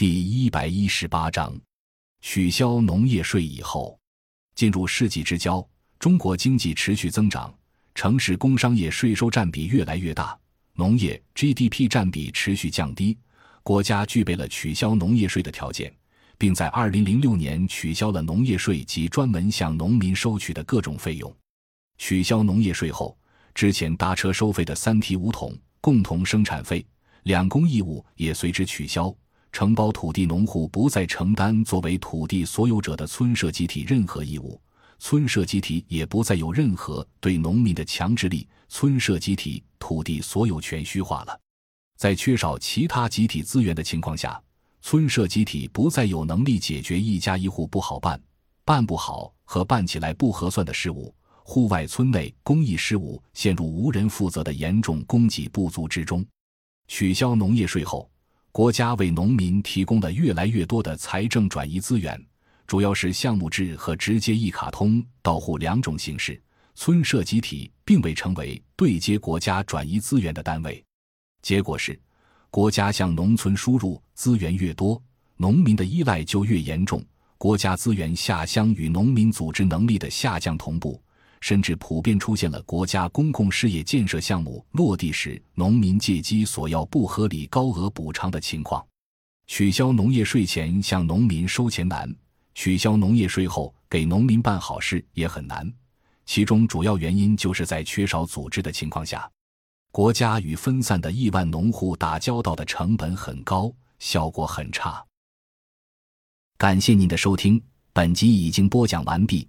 第一百一十八章，取消农业税以后，进入世纪之交，中国经济持续增长，城市工商业税收占比越来越大，农业 GDP 占比持续降低，国家具备了取消农业税的条件，并在二零零六年取消了农业税及专门向农民收取的各种费用。取消农业税后，之前搭车收费的三提五统、共同生产费、两公义务也随之取消。承包土地农户不再承担作为土地所有者的村社集体任何义务，村社集体也不再有任何对农民的强制力，村社集体土地所有权虚化了。在缺少其他集体资源的情况下，村社集体不再有能力解决一家一户不好办、办不好和办起来不合算的事务，户外村内公益事务陷入无人负责的严重供给不足之中。取消农业税后。国家为农民提供了越来越多的财政转移资源，主要是项目制和直接一卡通到户两种形式。村社集体并未成为对接国家转移资源的单位，结果是，国家向农村输入资源越多，农民的依赖就越严重，国家资源下乡与农民组织能力的下降同步。甚至普遍出现了国家公共事业建设项目落地时，农民借机索要不合理高额补偿的情况。取消农业税前向农民收钱难，取消农业税后给农民办好事也很难。其中主要原因就是在缺少组织的情况下，国家与分散的亿万农户打交道的成本很高，效果很差。感谢您的收听，本集已经播讲完毕。